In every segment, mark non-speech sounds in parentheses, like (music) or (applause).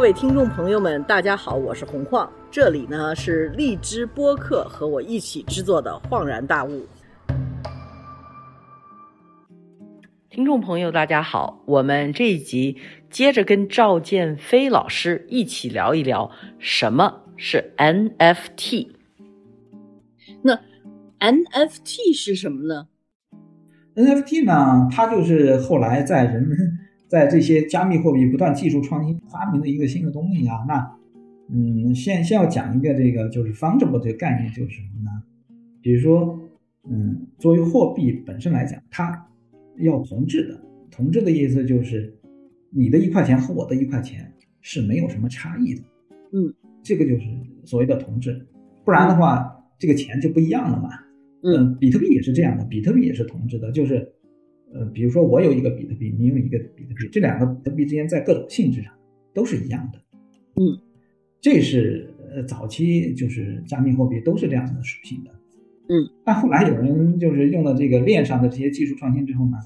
各位听众朋友们，大家好，我是洪晃，这里呢是荔枝播客和我一起制作的《恍然大悟》。听众朋友，大家好，我们这一集接着跟赵建飞老师一起聊一聊什么是 NFT。那 NFT 是什么呢？NFT 呢，它就是后来在人们在这些加密货币不断技术创新发明的一个新的东西啊。那嗯，先先要讲一个这个就是 fungible 这个概念就是什么呢？比如说，嗯，作为货币本身来讲，它要同质的，同质的意思就是你的一块钱和我的一块钱是没有什么差异的。嗯，这个就是所谓的同质，不然的话。这个钱就不一样了嘛，嗯，比特币也是这样的，比特币也是同质的，就是，呃，比如说我有一个比特币，你有一个比特币，这两个比特币之间在各种性质上都是一样的，嗯，这是呃早期就是加密货币都是这样的属性的，嗯，但后来有人就是用了这个链上的这些技术创新之后呢，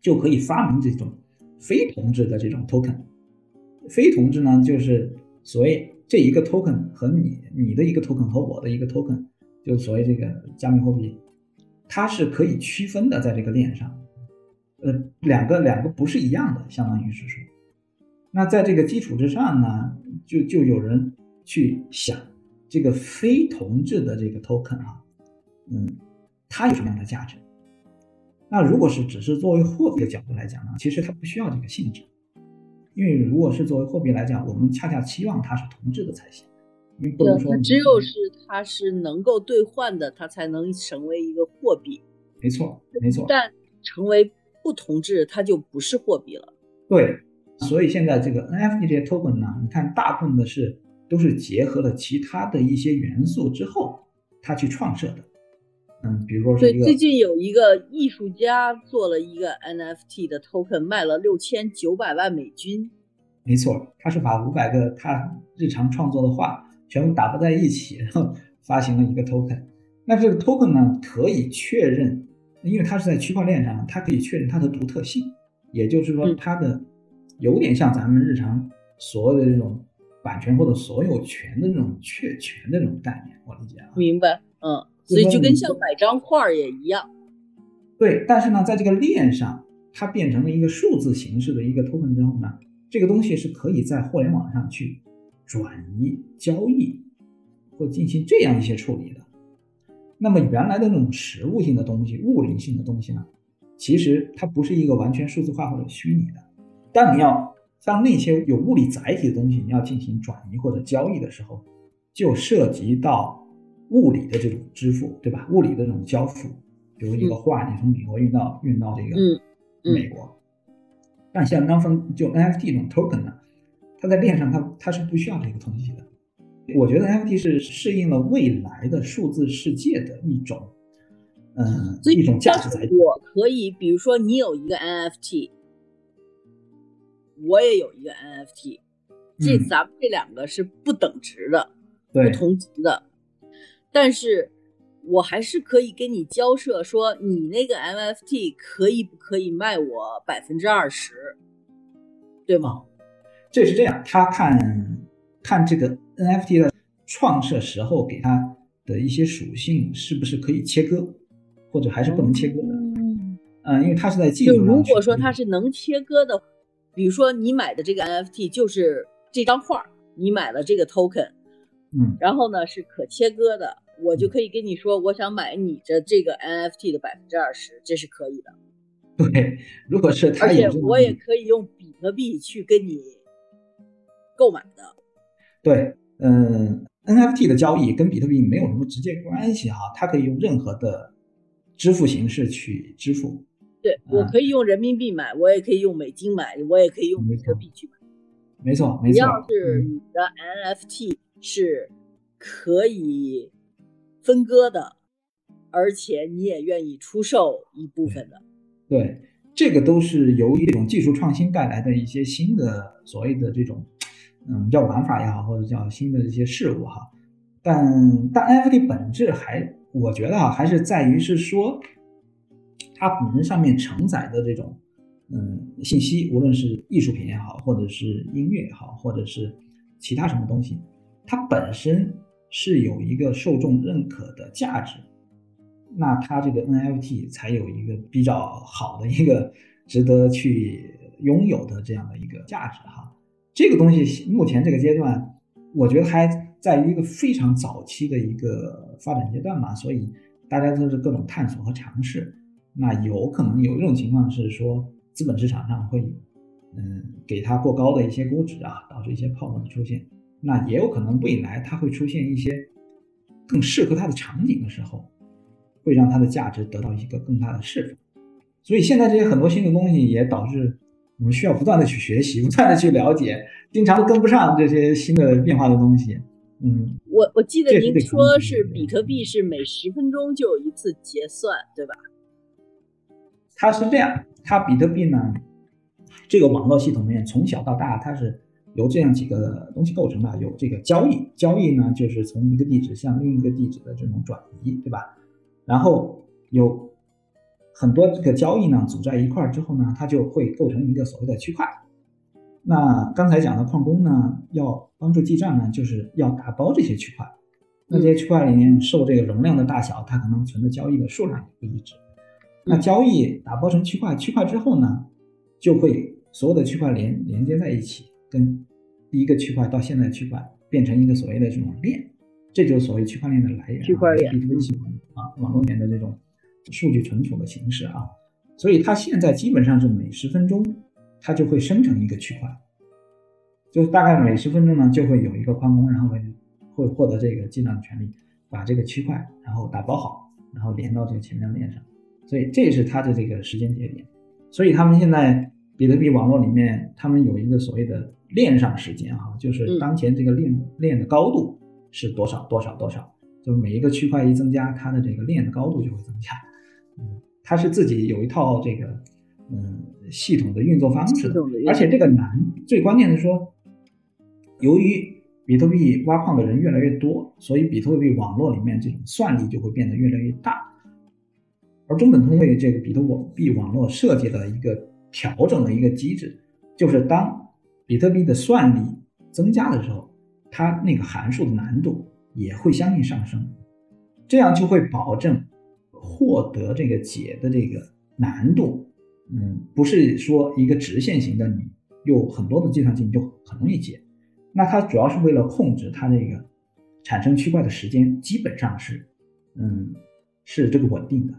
就可以发明这种非同质的这种 token，非同质呢就是所谓。这一个 token 和你你的一个 token 和我的一个 token，就所谓这个加密货币，它是可以区分的，在这个链上，呃，两个两个不是一样的，相当于是说，那在这个基础之上呢，就就有人去想这个非同质的这个 token 啊，嗯，它有什么样的价值？那如果是只是作为货币的角度来讲呢，其实它不需要这个性质。因为如果是作为货币来讲，我们恰恰期望它是同质的才行，不能说只有是它是能够兑换的，它才能成为一个货币。没错，没错。但成为不同质，它就不是货币了。对，所以现在这个 NFT 这些 token 呢，你看大部分的是都是结合了其他的一些元素之后，它去创设的。嗯，比如说对，最近有一个艺术家做了一个 NFT 的 token，卖了六千九百万美金。没错，他是把五百个他日常创作的画全部打包在一起，(laughs) 然后发行了一个 token。那这个 token 呢，可以确认，因为它是在区块链上，它可以确认它的独特性，也就是说，它的有点像咱们日常所谓的这种版权或者所有权的这种确权的这种概念，我理解啊。明白，嗯。所以就跟像买张画也一样，对。但是呢，在这个链上，它变成了一个数字形式的一个 token 之后呢，这个东西是可以在互联网上去转移、交易或进行这样一些处理的。那么原来的那种实物性的东西、物理性的东西呢，其实它不是一个完全数字化或者虚拟的。但你要像那些有物理载体的东西，你要进行转移或者交易的时候，就涉及到。物理的这种支付，对吧？物理的这种交付，比如一个画，你从美国运到运到这个美国，但像 non fun 就 NFT 这种 token 呢，它在链上它它是不需要这个东西的。我觉得 NFT 是适应了未来的数字世界的一种，嗯，一种价值载体。我可以，比如说你有一个 NFT，我也有一个 NFT，这咱们这两个是不等值的，不同级的。但是，我还是可以跟你交涉，说你那个 NFT 可以不可以卖我百分之二十，对吗？这是这样，他看看这个 NFT 的创设时候给它的一些属性是不是可以切割，或者还是不能切割的。嗯，因为它是在技术上。就如果说它是能切割的，比如说你买的这个 NFT 就是这张画，你买了这个 token，嗯，然后呢是可切割的。我就可以跟你说，我想买你的这个 NFT 的百分之二十，这是可以的。对，如果是他，而且我也可以用比特币去跟你购买的。对，嗯，NFT 的交易跟比特币没有什么直接关系哈，它可以用任何的支付形式去支付。对，我可以用人民币买，我也可以用美金买，我也可以用比特币去买。没错，没错。只要是你的 NFT 是可以。分割的，而且你也愿意出售一部分的，对，这个都是由一种技术创新带来的一些新的所谓的这种，嗯，叫玩法也好，或者叫新的一些事物哈。但但 NFT 本质还，我觉得啊，还是在于是说，它本身上面承载的这种嗯信息，无论是艺术品也好，或者是音乐也好，或者是其他什么东西，它本身是有一个受众认可的价值，那它这个 NFT 才有一个比较好的一个 (laughs) 值得去拥有的这样的一个价值哈。这个东西目前这个阶段，我觉得还在于一个非常早期的一个发展阶段嘛，所以大家都是各种探索和尝试。那有可能有一种情况是说，资本市场上会，嗯，给它过高的一些估值啊，导致一些泡沫的出现。那也有可能未来它会出现一些更适合它的场景的时候，会让它的价值得到一个更大的释放。所以现在这些很多新的东西也导致。我们需要不断的去学习，不断的去了解，经常跟不上这些新的变化的东西。嗯，我我记得您说是比特币是每十分钟就有一次结算，对吧？它是这样，它比特币呢，这个网络系统里面从小到大它是由这样几个东西构成的，有这个交易，交易呢就是从一个地址向另一个地址的这种转移，对吧？然后有。很多这个交易呢组在一块儿之后呢，它就会构成一个所谓的区块。那刚才讲的矿工呢，要帮助记账呢，就是要打包这些区块。那这些区块里面受这个容量的大小，它可能存的交易的数量也不一致。那交易打包成区块，区块之后呢，就会所有的区块连连接在一起，跟第一个区块到现在区块变成一个所谓的这种链，这就是所谓区块链的来源。区块链，B2B 系统啊，网络里面的这种。数据存储的形式啊，所以它现在基本上是每十分钟，它就会生成一个区块，就大概每十分钟呢就会有一个矿工，然后会会获得这个计算权利，把这个区块然后打包好，然后连到这个前面的链上，所以这是它的这个时间节点。所以他们现在比特币网络里面，他们有一个所谓的链上时间啊，就是当前这个链链的高度是多少多少多少，就是每一个区块一增加，它的这个链的高度就会增加。嗯，它是自己有一套这个嗯系统的运作方式，而且这个难，最关键的说，由于比特币挖矿的人越来越多，所以比特币网络里面这种算力就会变得越来越大。而中本聪为这个比特币网络设计了一个调整的一个机制，就是当比特币的算力增加的时候，它那个函数的难度也会相应上升，这样就会保证。获得这个解的这个难度，嗯，不是说一个直线型的，你有很多的计算机你就很容易解。那它主要是为了控制它这个产生区块的时间，基本上是，嗯，是这个稳定的。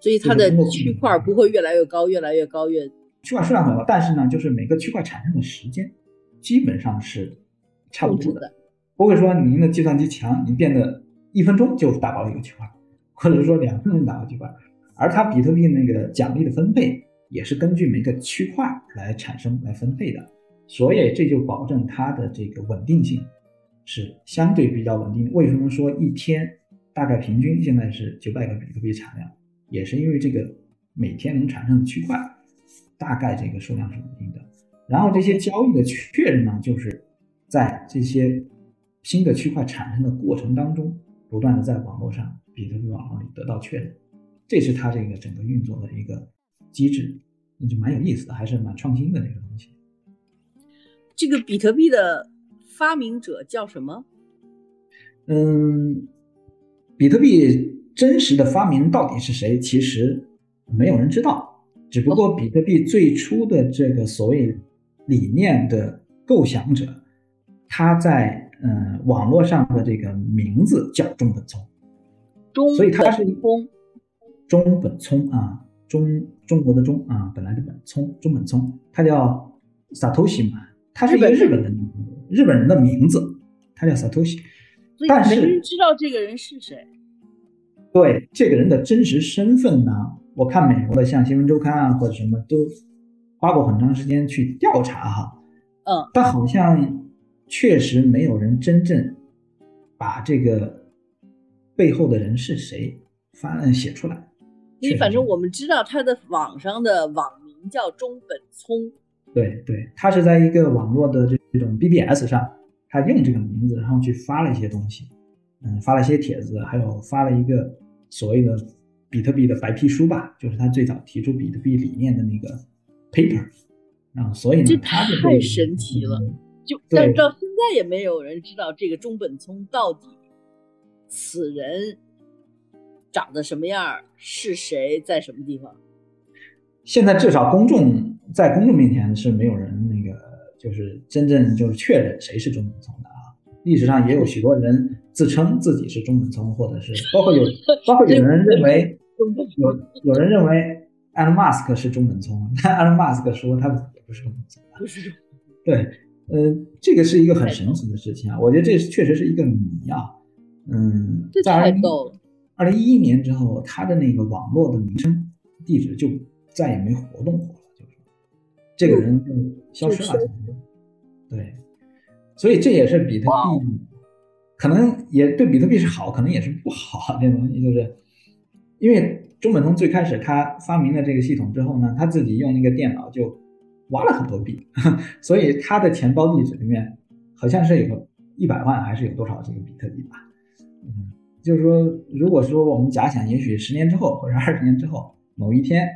所以它的区块不会越来越高，越来越高越区块数量很高，但是呢，就是每个区块产生的时间基本上是差不多的，不会说您的计算机强，你变得一分钟就打包一个区块。或者说两分钟打个区块，而它比特币那个奖励的分配也是根据每个区块来产生来分配的，所以这就保证它的这个稳定性是相对比较稳定。为什么说一天大概平均现在是九百个比特币产量，也是因为这个每天能产生的区块大概这个数量是稳定的。然后这些交易的确认呢，就是在这些新的区块产生的过程当中，不断的在网络上。比特币网络里得到确认，这是它这个整个运作的一个机制，那就蛮有意思的，还是蛮创新的这个东西。这个比特币的发明者叫什么？嗯，比特币真实的发明到底是谁？其实没有人知道，只不过比特币最初的这个所谓理念的构想者，他在嗯网络上的这个名字叫中本聪。所以他是中中本聪啊，中中国的中啊，本来的本聪中本聪，他叫 Satoshi 嘛，他是一个日本人日本人的名字，他叫 Satoshi，但是没人知道这个人是谁。对这个人的真实身份呢，我看美国的像新闻周刊啊或者什么都花过很长时间去调查哈，嗯，但好像确实没有人真正把这个。背后的人是谁？发案写出来。因为反正我们知道他的网上的网名叫中本聪。对对，他是在一个网络的这这种 BBS 上，他用这个名字，然后去发了一些东西，嗯，发了一些帖子，还有发了一个所谓的比特币的白皮书吧，就是他最早提出比特币理念的那个 paper 啊，所以呢，这太神奇了。就但到现在也没有人知道这个中本聪到底此人长得什么样，是谁，在什么地方。现在至少公众在公众面前是没有人那个，就是真正就是确认谁是中本聪的啊。历史上也有许多人自称自己是中本聪，或者是包括有 (laughs) 包括有人认为有有人认为。埃隆·马斯克是中本聪，但埃隆·马斯克说他也不是中本聪。不是。对，呃，这个是一个很神奇的事情啊，我觉得这确实是一个谜啊。嗯，在二零二零一一年之后，他的那个网络的名称地址就再也没活动过了，就是这个人就消失了。对，所以这也是比特币，可能也对比特币是好，可能也是不好。这东西就是因为。中本聪最开始他发明了这个系统之后呢，他自己用那个电脑就挖了很多币，(laughs) 所以他的钱包地址里面好像是有个一百万还是有多少这个比特币吧。嗯，就是说，如果说我们假想，也许十年之后或者二十年之后某一天，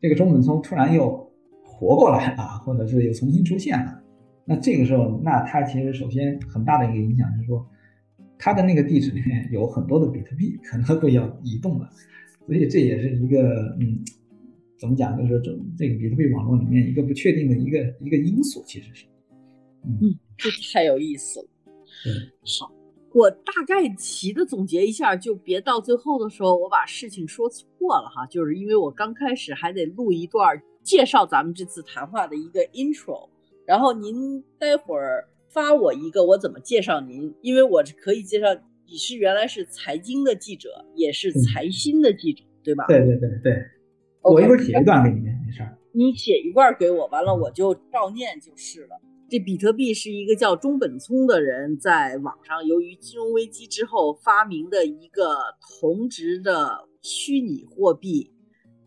这个中本聪突然又活过来了，或者是又重新出现了，那这个时候，那他其实首先很大的一个影响就是说，他的那个地址里面有很多的比特币可能会要移动了。所以这也是一个，嗯，怎么讲？就是这这个比特币网络里面一个不确定的一个一个因素，其实是，嗯，这太有意思了。嗯，好，我大概齐的总结一下，就别到最后的时候我把事情说错了哈。就是因为我刚开始还得录一段介绍咱们这次谈话的一个 intro，然后您待会儿发我一个我怎么介绍您，因为我是可以介绍。你是原来是财经的记者，也是财新的记者，对吧？对对对对，我一会儿写一段给你，没事儿。你写一段给我，完了我就照念就是了。这比特币是一个叫中本聪的人在网上，由于金融危机之后发明的一个同值的虚拟货币，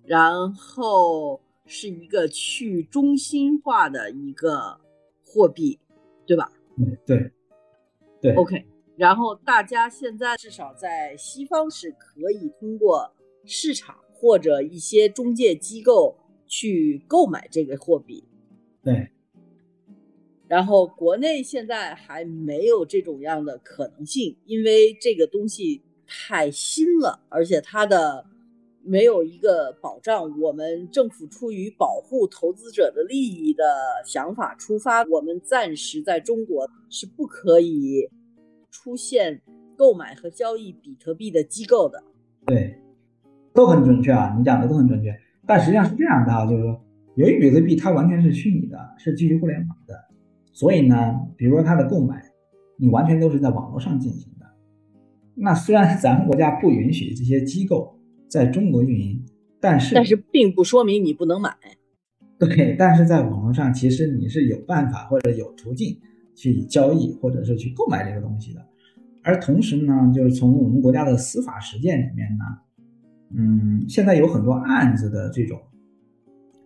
然后是一个去中心化的一个货币，对吧？嗯，对，对。OK。然后大家现在至少在西方是可以通过市场或者一些中介机构去购买这个货币。对。然后国内现在还没有这种样的可能性，因为这个东西太新了，而且它的没有一个保障。我们政府出于保护投资者的利益的想法出发，我们暂时在中国是不可以。出现购买和交易比特币的机构的，对，都很准确啊，你讲的都很准确。但实际上是这样的啊，就是说，由于比特币它完全是虚拟的，是基于互联网的，所以呢，比如说它的购买，你完全都是在网络上进行的。那虽然咱们国家不允许这些机构在中国运营，但是但是并不说明你不能买。对，但是在网络上其实你是有办法或者有途径。去交易或者是去购买这个东西的，而同时呢，就是从我们国家的司法实践里面呢，嗯，现在有很多案子的这种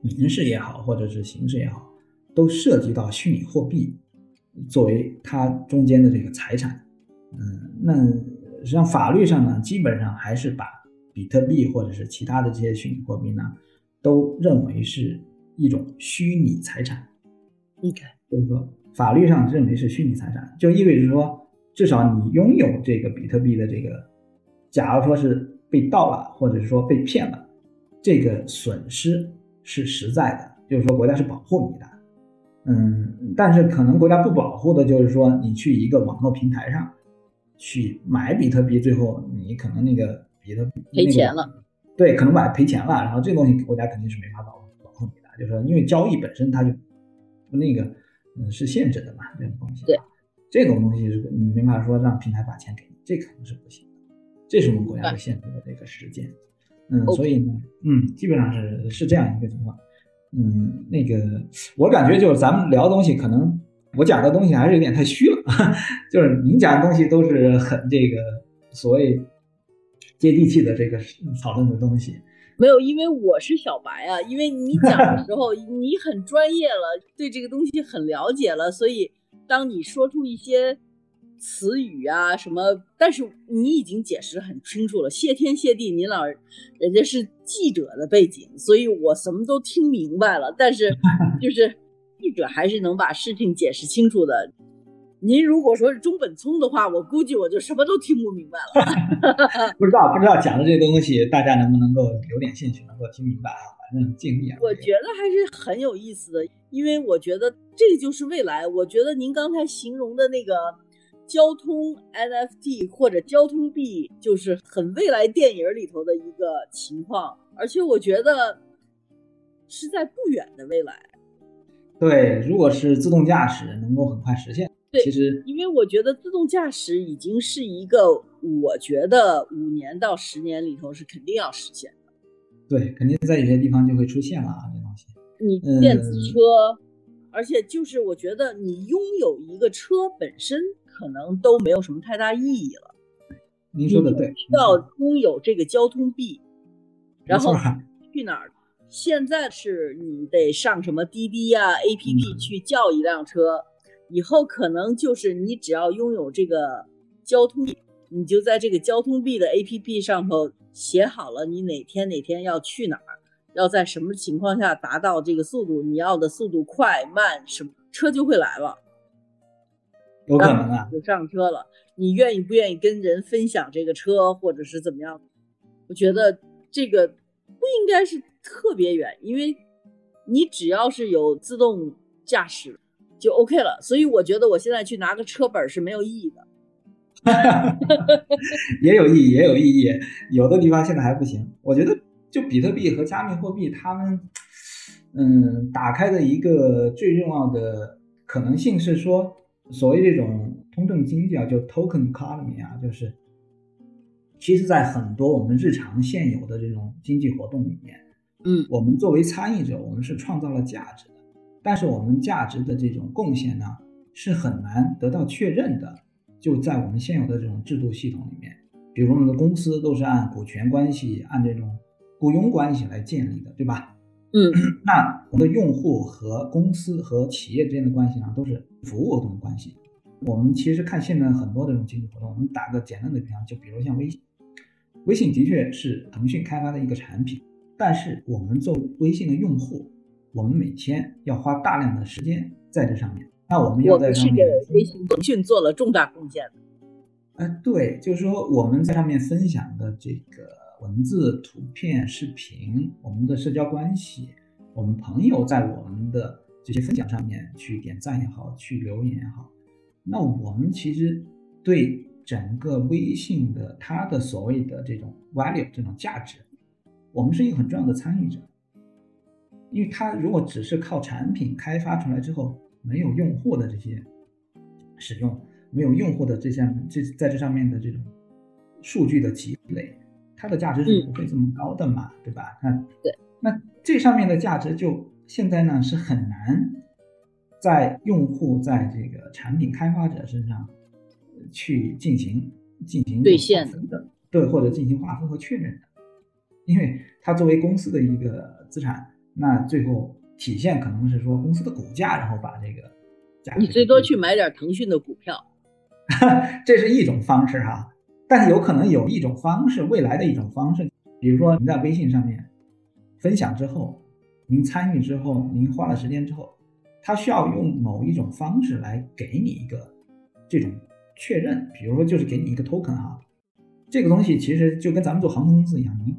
民事也好，或者是刑事也好，都涉及到虚拟货币作为它中间的这个财产。嗯，那实际上法律上呢，基本上还是把比特币或者是其他的这些虚拟货币呢，都认为是一种虚拟财产。OK，就是说。法律上认为是虚拟财产，就意味着说，至少你拥有这个比特币的这个，假如说是被盗了，或者是说被骗了，这个损失是实在的，就是说国家是保护你的。嗯，但是可能国家不保护的，就是说你去一个网络平台上去买比特币，最后你可能那个比特币赔钱了，对，可能买赔钱了，然后这东西国家肯定是没法保保护你的，就是说因为交易本身它就那个。嗯，是限制的嘛，这种东西。对，这种东西是你没法说让平台把钱给你，这肯定是不行的。这是我们国家的限制的这个时间。嗯，所以呢，嗯，基本上是是这样一个情况。嗯，那个我感觉就是咱们聊的东西，可能我讲的东西还是有点太虚了。(laughs) 就是您讲的东西都是很这个所谓接地气的这个讨论的东西。没有，因为我是小白啊。因为你讲的时候，(laughs) 你很专业了，对这个东西很了解了，所以当你说出一些词语啊什么，但是你已经解释很清楚了。谢天谢地，您老人家是记者的背景，所以我什么都听明白了。但是 (laughs) 就是记者还是能把事情解释清楚的。您如果说是中本聪的话，我估计我就什么都听不明白了。(laughs) 不知道不知道讲的这东西，大家能不能够有点兴趣，能够听明白啊？反正尽力啊。我觉得还是很有意思的，因为我觉得这个就是未来。我觉得您刚才形容的那个交通 NFT 或者交通币，就是很未来电影里头的一个情况，而且我觉得是在不远的未来。对，如果是自动驾驶，能够很快实现。对，其实因为我觉得自动驾驶已经是一个，我觉得五年到十年里头是肯定要实现的。对，肯定在有些地方就会出现了啊，这东西。你电子车，而且就是我觉得你拥有一个车本身可能都没有什么太大意义了。您说的对，要拥有这个交通币，然后去哪儿？现在是你得上什么滴滴呀 APP 去叫一辆车。以后可能就是你只要拥有这个交通币，你就在这个交通币的 APP 上头写好了，你哪天哪天要去哪儿，要在什么情况下达到这个速度，你要的速度快慢什么，车就会来了。有可能啊，就上车了。你愿意不愿意跟人分享这个车，或者是怎么样？我觉得这个不应该是特别远，因为你只要是有自动驾驶。就 OK 了，所以我觉得我现在去拿个车本是没有意义的。(laughs) 也有意义，也有意义。有的地方现在还不行。我觉得，就比特币和加密货币，他们嗯打开的一个最重要的可能性是说，所谓这种通证经济啊，就 token economy 啊，就是其实，在很多我们日常现有的这种经济活动里面，嗯，我们作为参与者，我们是创造了价值的。但是我们价值的这种贡献呢，是很难得到确认的。就在我们现有的这种制度系统里面，比如我们的公司都是按股权关系、按这种雇佣关系来建立的，对吧？嗯，(clears throat) 那我们的用户和公司和企业之间的关系呢，都是服务动的关系。我们其实看现在很多这种经济活动，我们打个简单的比方，就比如像微信，微信的确是腾讯开发的一个产品，但是我们做微信的用户。我们每天要花大量的时间在这上面，那我们要在上面。微信、腾讯做了重大贡献的。哎，对，就是说我们在上面分享的这个文字、图片、视频，我们的社交关系，我们朋友在我们的这些分享上面去点赞也好，去留言也好，那我们其实对整个微信的它的所谓的这种 value 这种价值，我们是一个很重要的参与者。因为它如果只是靠产品开发出来之后，没有用户的这些使用，没有用户的这项这在这上面的这种数据的积累，它的价值是不会这么高的嘛，对吧？那对，那这上面的价值就现在呢是很难在用户在这个产品开发者身上去进行进行兑现的，对，或者进行划分和确认的，因为它作为公司的一个资产。那最后体现可能是说公司的股价，然后把这个价，你最多去买点腾讯的股票，(laughs) 这是一种方式哈。但是有可能有一种方式，未来的一种方式，比如说您在微信上面分享之后，您参与之后，您花了时间之后，他需要用某一种方式来给你一个这种确认，比如说就是给你一个 token 哈。这个东西其实就跟咱们做航空公司一样，您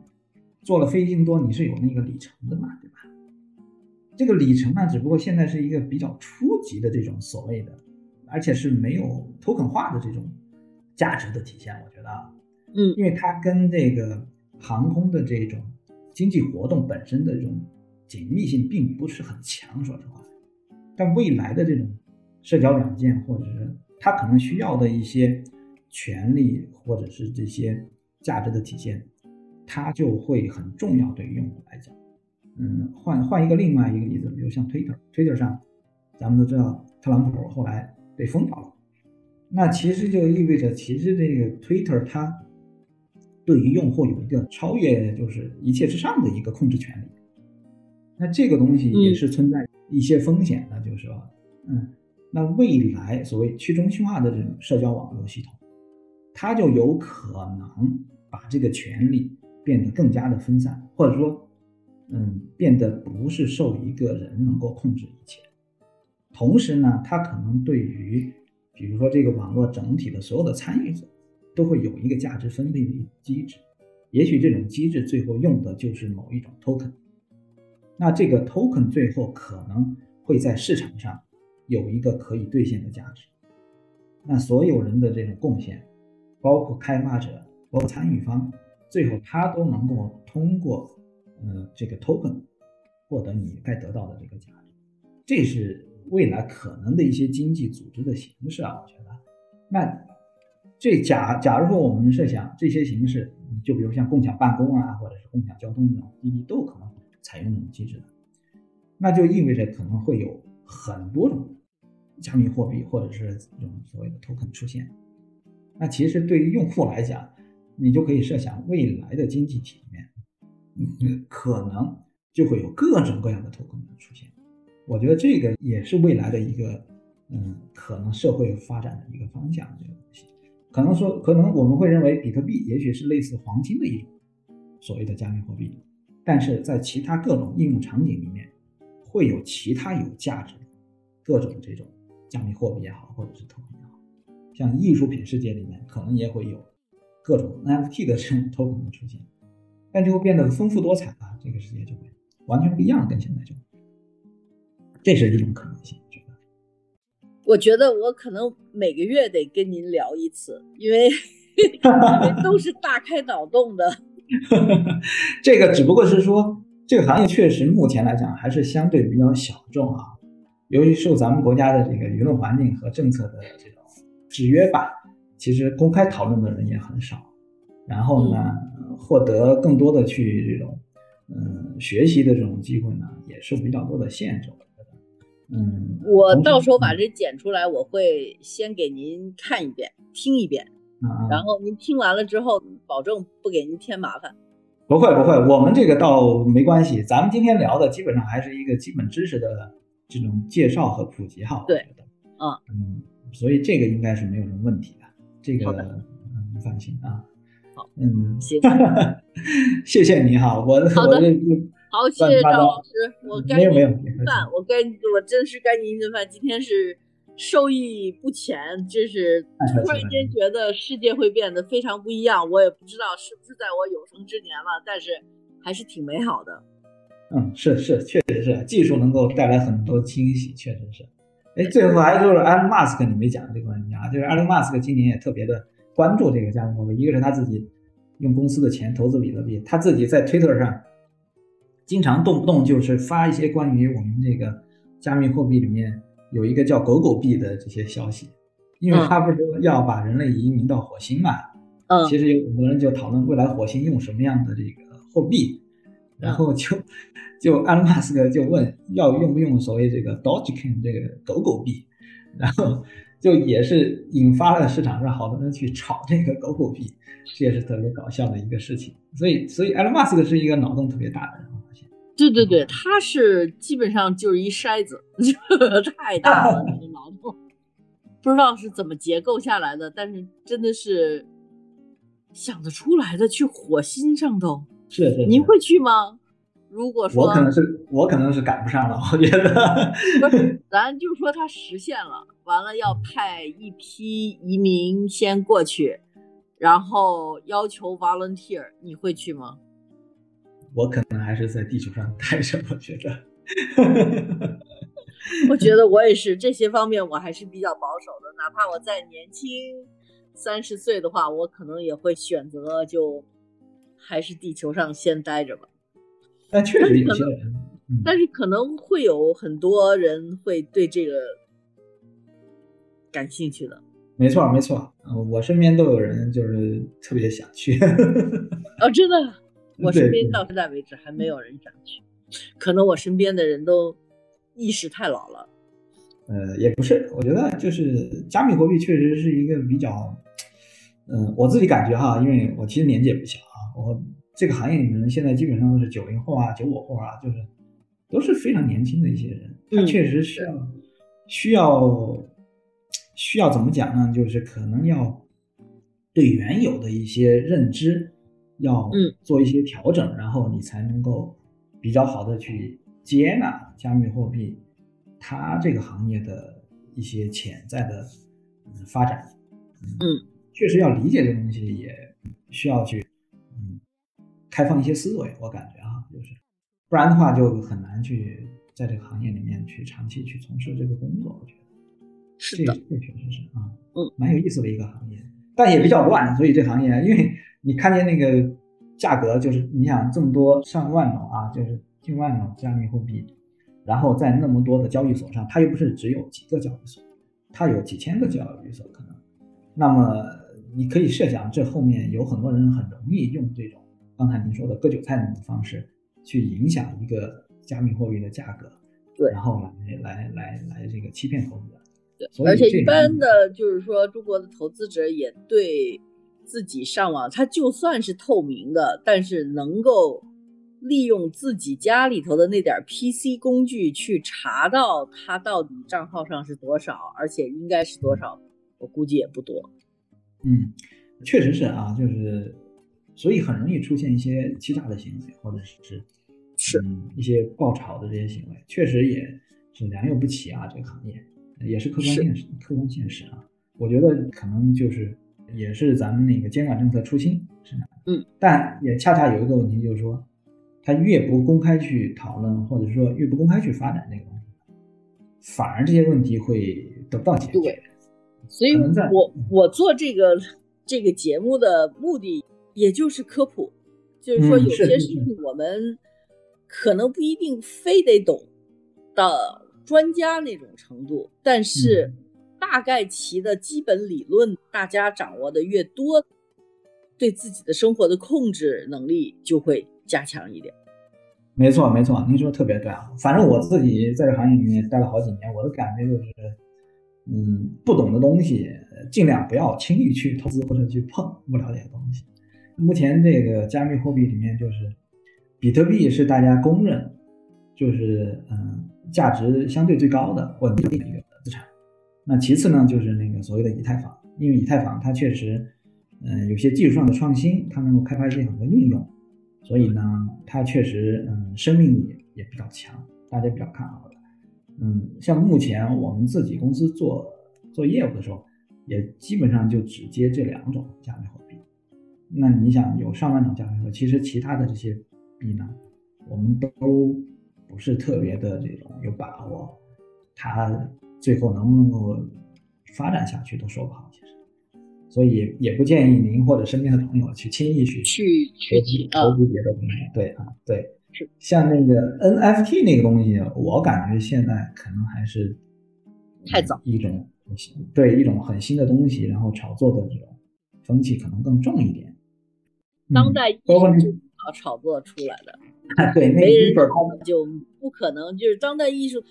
做了飞机多，你是有那个里程的嘛，对吧？这个里程呢，只不过现在是一个比较初级的这种所谓的，而且是没有 token 化的这种价值的体现。我觉得啊，嗯，因为它跟这个航空的这种经济活动本身的这种紧密性并不是很强，说实话。但未来的这种社交软件，或者是它可能需要的一些权利，或者是这些价值的体现，它就会很重要，对于用户来讲。嗯，换换一个另外一个例子，比如像 Twitter，Twitter 上，咱们都知道特朗普后来被封掉了，那其实就意味着，其实这个 Twitter 它对于用户有一个超越就是一切之上的一个控制权利。那这个东西也是存在一些风险的，就是说，嗯，那未来所谓去中心化的这种社交网络系统，它就有可能把这个权利变得更加的分散，或者说，嗯，变得不是受一个人能够控制一切。同时呢，它可能对于，比如说这个网络整体的所有的参与者，都会有一个价值分配的机制。也许这种机制最后用的就是某一种 token。那这个 token 最后可能会在市场上。有一个可以兑现的价值，那所有人的这种贡献，包括开发者，包括参与方，最后他都能够通过，呃，这个 token 获得你该得到的这个价值，这是未来可能的一些经济组织的形式啊，我觉得。那这假假如说我们设想这些形式，就比如像共享办公啊，或者是共享交通这种滴滴都有可能采用这种机制的，那就意味着可能会有很多种。加密货币或者是这种所谓的 token 出现，那其实对于用户来讲，你就可以设想未来的经济体里面，可能就会有各种各样的 token 出现。我觉得这个也是未来的一个，嗯，可能社会发展的一个方向。这个东西，可能说，可能我们会认为比特币也许是类似黄金的一种所谓的加密货币，但是在其他各种应用场景里面，会有其他有价值的各种这种。加密货币也好，或者是 token 也好，像艺术品世界里面可能也会有各种 NFT 的这种 token 的出现，但就会变得丰富多彩了。这个世界就会完全不一样，跟现在就，这是一种可能性。我觉得，我觉得我可能每个月得跟您聊一次，因为因 (laughs) 为都是大开脑洞的。(laughs) 这个只不过是说，这个行业确实目前来讲还是相对比较小众啊。由于受咱们国家的这个舆论环境和政策的这种制约吧，其实公开讨论的人也很少。然后呢，获得更多的去这种嗯学习的这种机会呢，也受比较多的限制。嗯，我到时候把这剪出来，我会先给您看一遍、听一遍，然后您听完了之后，保证不给您添麻烦。不会不会，我们这个倒没关系。咱们今天聊的基本上还是一个基本知识的。这种介绍和普及哈，对，嗯嗯，所以这个应该是没有什么问题的，这个嗯放心啊。好，嗯，谢谢，(laughs) 谢谢你哈，我好的，好，谢谢赵老师，我该没有饭，我该我真是该您一顿饭，今天是受益不浅，真是突然间觉得世界会变得非常不一样，我也不知道是不是在我有生之年了，但是还是挺美好的。嗯，是是，确实是技术能够带来很多惊喜，确实是。哎，最后还就是埃隆·马斯克，你没讲这个问题啊？就是埃隆·马斯克今年也特别的关注这个加密货币，一个是他自己用公司的钱投资比特币，他自己在推特上经常动不动就是发一些关于我们这个加密货币里面有一个叫“狗狗币”的这些消息，因为他不是要把人类移民到火星嘛？嗯，其实有很多人就讨论未来火星用什么样的这个货币。然后就 (laughs) 就埃隆马斯克就问要用不用所谓这个 Dogecoin 这个狗狗币，然后就也是引发了市场上好多人去炒这个狗狗币，这也是特别搞笑的一个事情。所以所以埃隆马斯克是一个脑洞特别大的人。对对对，他是基本上就是一筛子，(laughs) 太大了那个脑洞，不知道是怎么结构下来的，但是真的是想得出来的，去火星上头。是是，您会去吗？如果说我可能是我可能是赶不上了，我觉得不是，咱就说它实现了，完了要派一批移民先过去，然后要求 volunteer，你会去吗？我可能还是在地球上 (laughs) 待着，我觉得。我觉得我也是这些方面我还是比较保守的，哪怕我再年轻三十岁的话，我可能也会选择就。还是地球上先待着吧。但确实有些人，但是可能会有很多人会对这个感兴趣的。没错，没错，我身边都有人就是特别想去。(laughs) 哦，真的，我身边到现在为止还没有人想去。可能我身边的人都意识太老了。呃，也不是，我觉得就是加密货币确实是一个比较，嗯，我自己感觉哈，因为我其实年纪也不小啊。我这个行业里面现在基本上都是九零后啊、九五后啊，就是都是非常年轻的一些人，他确实需要需要需要怎么讲呢？就是可能要对原有的一些认知要做一些调整，然后你才能够比较好的去接纳加密货币它这个行业的一些潜在的发展。嗯，确实要理解这个东西，也需要去嗯开放一些思维。我感觉啊，就是不然的话就很难去。在这个行业里面去长期去从事这个工作，我觉得是的，这确实是啊，嗯，蛮有意思的一个行业，但也比较乱。所以这行业，因为你看见那个价格，就是你想这么多上万种啊，就是近万种加密货币，然后在那么多的交易所上，它又不是只有几个交易所，它有几千个交易所可能。那么你可以设想，这后面有很多人很容易用这种刚才您说的割韭菜的方式去影响一个。加密货币的价格，对，然后来来来来这个欺骗投资者，对，而且一般的就是说，中国的投资者也对自己上网，它就算是透明的，但是能够利用自己家里头的那点 PC 工具去查到他到底账号上是多少，而且应该是多少，我估计也不多。嗯，确实是啊，就是所以很容易出现一些欺诈的行为，或者是。是一些爆炒的这些行为，确实也是良莠不齐啊。这个行业也是客观现实，客观现实啊。我觉得可能就是也是咱们那个监管政策初心是的，嗯，但也恰恰有一个问题，就是说，他越不公开去讨论，或者说越不公开去发展这个东西，反而这些问题会得不到解决。对，所以我我做这个这个节目的目的，也就是科普，就是说有些事情我们。可能不一定非得懂到专家那种程度，但是大概其的基本理论，大家掌握的越多，对自己的生活的控制能力就会加强一点。没错，没错，您说的特别对啊。反正我自己在这行业里面待了好几年，我的感觉就是，嗯，不懂的东西尽量不要轻易去投资或者去碰不了解的东西。目前这个加密货币里面就是。比特币是大家公认，就是嗯价值相对最高的稳定的一个。那其次呢，就是那个所谓的以太坊，因为以太坊它确实嗯有些技术上的创新，它能够开发一些很多应用，所以呢它确实嗯生命力也比较强，大家比较看好的。嗯，像目前我们自己公司做做业务的时候，也基本上就只接这两种加密货币。那你想有上万种加密货币，其实其他的这些。币呢，我们都不是特别的这种有把握，它最后能不能够发展下去都说不好，其实，所以也也不建议您或者身边的朋友去轻易去去去投资别的东西。对啊，对，是像那个 NFT 那个东西，我感觉现在可能还是太早，一种对一种很新的东西，然后炒作的这种风气可能更重一点。当代艺术。炒作出来的，(laughs) 对，没人就不可能。就是当代艺术，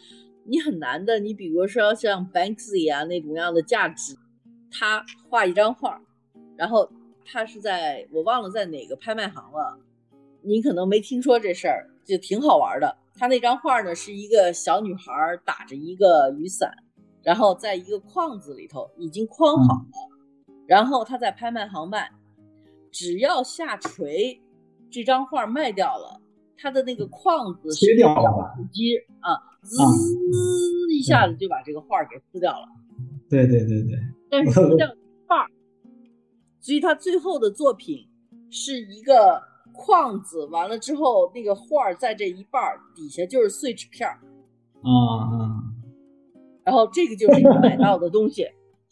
你很难的。你比如说像 Banksy 啊那种样的价值，他画一张画，然后他是在我忘了在哪个拍卖行了，你可能没听说这事儿，就挺好玩的。他那张画呢是一个小女孩打着一个雨伞，然后在一个框子里头已经框好了，然后他在拍卖行卖，只要下垂。这张画卖掉了，它的那个框子切掉了，机啊，滋一下子就把这个画给撕掉了。对对对对。但是这画，所以他最后的作品是一个框子，完了之后那个画在这一半底下就是碎纸片儿。啊啊。然后这个就是你买到的东西，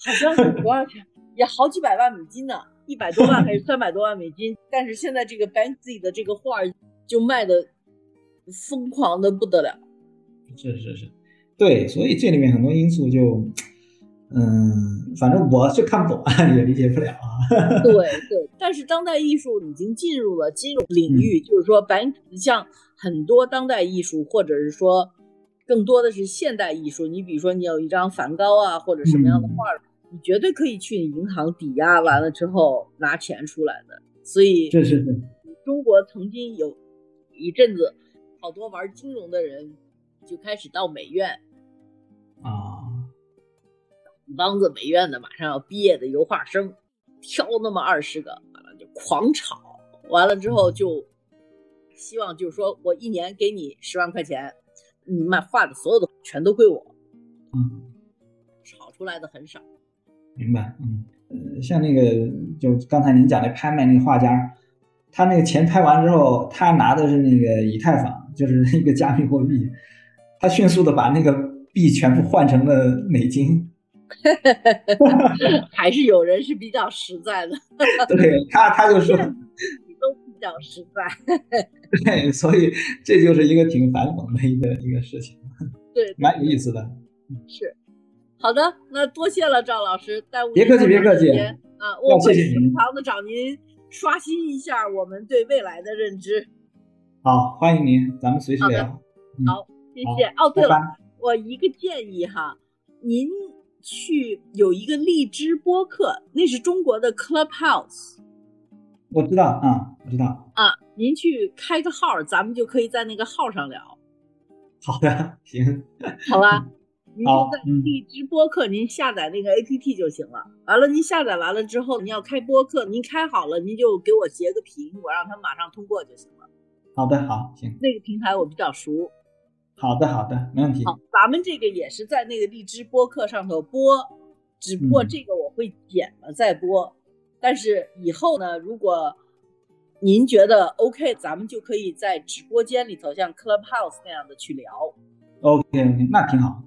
好像是多少钱？也好几百万美金呢。一百多万还是三百多万美金？但是现在这个 Banksy 的这个画就卖的疯狂的不得了。是是是，对，所以这里面很多因素就，嗯，反正我是看不懂，(laughs) 也理解不了啊。对对，但是当代艺术已经进入了金融领域，就是说，Bank 像很多当代艺术，或者是说更多的是现代艺术，你比如说你有一张梵高啊，或者什么样的画。你绝对可以去银行抵押，完了之后拿钱出来的。所以，是是是。中国曾经有一阵子，好多玩金融的人就开始到美院啊，帮子美院的马上要毕业的油画生，挑那么二十个，完了就狂炒，完了之后就希望就是说我一年给你十万块钱，你卖画的所有的全都归我。嗯，炒出来的很少。明白，嗯，呃，像那个就刚才您讲的拍卖那个画家，他那个钱拍完之后，他拿的是那个以太坊，就是一个加密货币，他迅速的把那个币全部换成了美金。(laughs) (laughs) 还是有人是比较实在的。对他，他就说 (laughs) 都比较实在。对，所以这就是一个挺反讽的一个一个事情。对，蛮有意思的。是。好的，那多谢了赵老师耽误别客气，别客气啊！我会经常的找您刷新一下我们对未来的认知。好，欢迎您，咱们随时聊。好，谢谢。哦，对了，我一个建议哈，您去有一个荔枝播客，那是中国的 Clubhouse。我知道啊，我知道啊，您去开个号，咱们就可以在那个号上聊。好的，行，好吧。您就在荔枝播客，您下载那个 APP 就行了。完了，您下载完了之后，您要开播客，您开好了，您就给我截个屏，我让他马上通过就行了。好的，好，行。那个平台我比较熟。好的，好的，没问题。好，咱们这个也是在那个荔枝播客上头播，只不过这个我会剪了再播。但是以后呢，如果您觉得 OK，咱们就可以在直播间里头像 Clubhouse 那样的去聊。OK，OK，那挺好。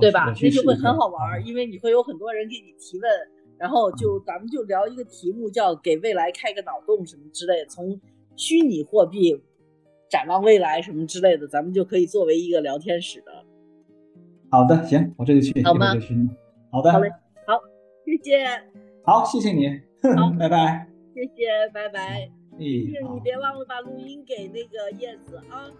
对吧？那就会很好玩，因为你会有很多人给你提问，然后就咱们就聊一个题目，叫给未来开个脑洞什么之类的，从虚拟货币展望未来什么之类的，咱们就可以作为一个聊天室的。好的，行，我这就去，好吗？好的，好嘞，好，谢谢。好，谢谢你。好，(laughs) 拜拜。谢谢，拜拜。谢谢你别忘了把录音给那个叶子啊。